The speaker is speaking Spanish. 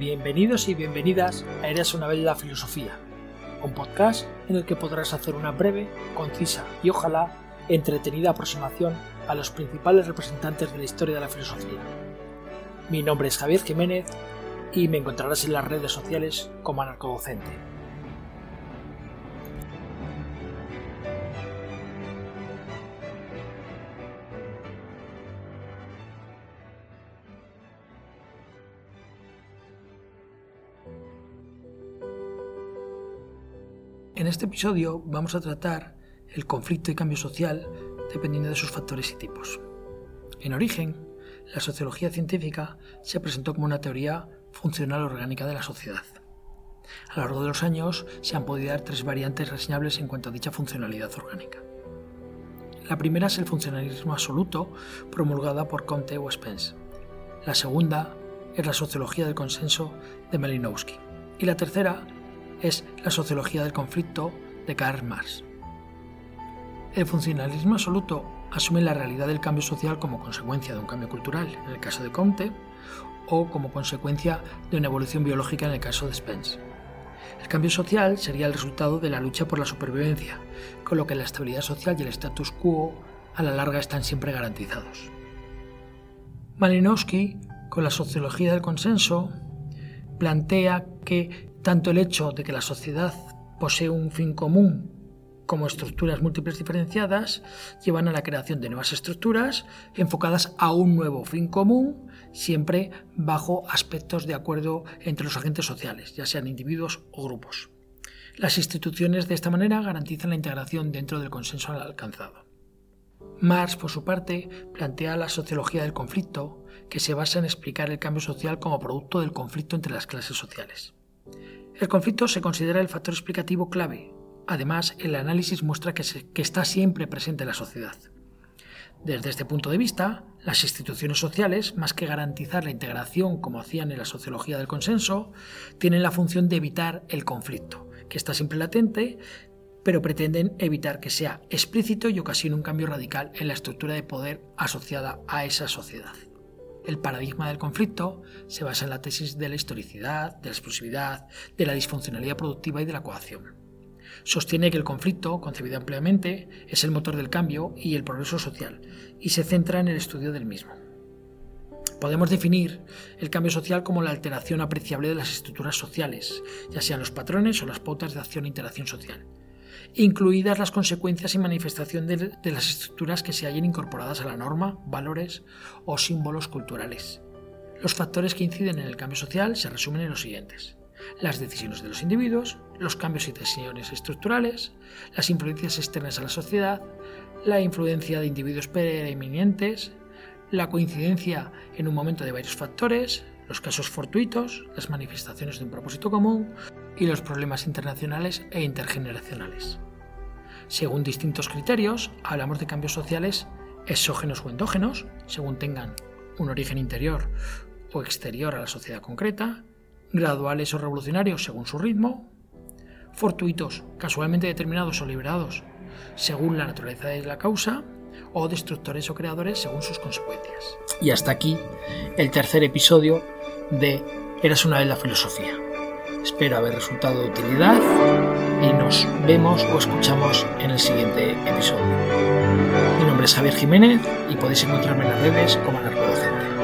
Bienvenidos y bienvenidas a Eres una vez la filosofía, un podcast en el que podrás hacer una breve, concisa y ojalá entretenida aproximación a los principales representantes de la historia de la filosofía. Mi nombre es Javier Jiménez y me encontrarás en las redes sociales como anarcodocente. En este episodio vamos a tratar el conflicto y cambio social dependiendo de sus factores y tipos. En origen, la sociología científica se presentó como una teoría funcional orgánica de la sociedad. A lo largo de los años se han podido dar tres variantes reseñables en cuanto a dicha funcionalidad orgánica. La primera es el funcionalismo absoluto, promulgada por Comte o Spence. La segunda es la sociología del consenso de Malinowski. Y la tercera es la sociología del conflicto de Karl Marx. El funcionalismo absoluto asume la realidad del cambio social como consecuencia de un cambio cultural, en el caso de Comte, o como consecuencia de una evolución biológica en el caso de Spence. El cambio social sería el resultado de la lucha por la supervivencia, con lo que la estabilidad social y el status quo a la larga están siempre garantizados. Malinowski, con la sociología del consenso, plantea que tanto el hecho de que la sociedad posee un fin común como estructuras múltiples diferenciadas llevan a la creación de nuevas estructuras enfocadas a un nuevo fin común, siempre bajo aspectos de acuerdo entre los agentes sociales, ya sean individuos o grupos. Las instituciones de esta manera garantizan la integración dentro del consenso alcanzado. Marx, por su parte, plantea la sociología del conflicto, que se basa en explicar el cambio social como producto del conflicto entre las clases sociales. El conflicto se considera el factor explicativo clave. Además, el análisis muestra que, está siempre presente en la sociedad. Desde este punto de vista, las instituciones sociales, más que garantizar la integración como hacían en la sociología del consenso, tienen la función de evitar el conflicto, que está siempre latente, pero pretenden evitar que sea explícito y ocasione un cambio radical en la estructura de poder asociada a esa sociedad. El paradigma del conflicto se basa en la tesis de la historicidad, de la explosividad, de la disfuncionalidad productiva y de la coacción. Sostiene que el conflicto, concebido ampliamente, es el motor del cambio y el progreso social, y se centra en el estudio del mismo. Podemos definir el cambio social como la alteración apreciable de las estructuras sociales, ya sean los patrones o las pautas de acción e interacción social, incluidas las consecuencias y manifestación de, las estructuras que se hayan incorporadas a la norma, valores o símbolos culturales. Los factores que inciden en el cambio social se resumen en los siguientes. Las decisiones de los individuos, los cambios y decisiones estructurales, las influencias externas a la sociedad, la influencia de individuos preeminentes, la coincidencia en un momento de varios factores, los casos fortuitos, las manifestaciones de un propósito común y los problemas internacionales e intergeneracionales. Según distintos criterios, hablamos de cambios sociales exógenos o endógenos, según tengan un origen interior o exterior a la sociedad concreta, graduales o revolucionarios según su ritmo, fortuitos, casualmente determinados o liberados según la naturaleza de la causa, o destructores o creadores según sus consecuencias. Y hasta aquí el tercer episodio de Eras una vez la filosofía. Espero haber resultado de utilidad y nos vemos o escuchamos en el siguiente episodio. Mi nombre es Javier Jiménez y podéis encontrarme en las redes como Docente.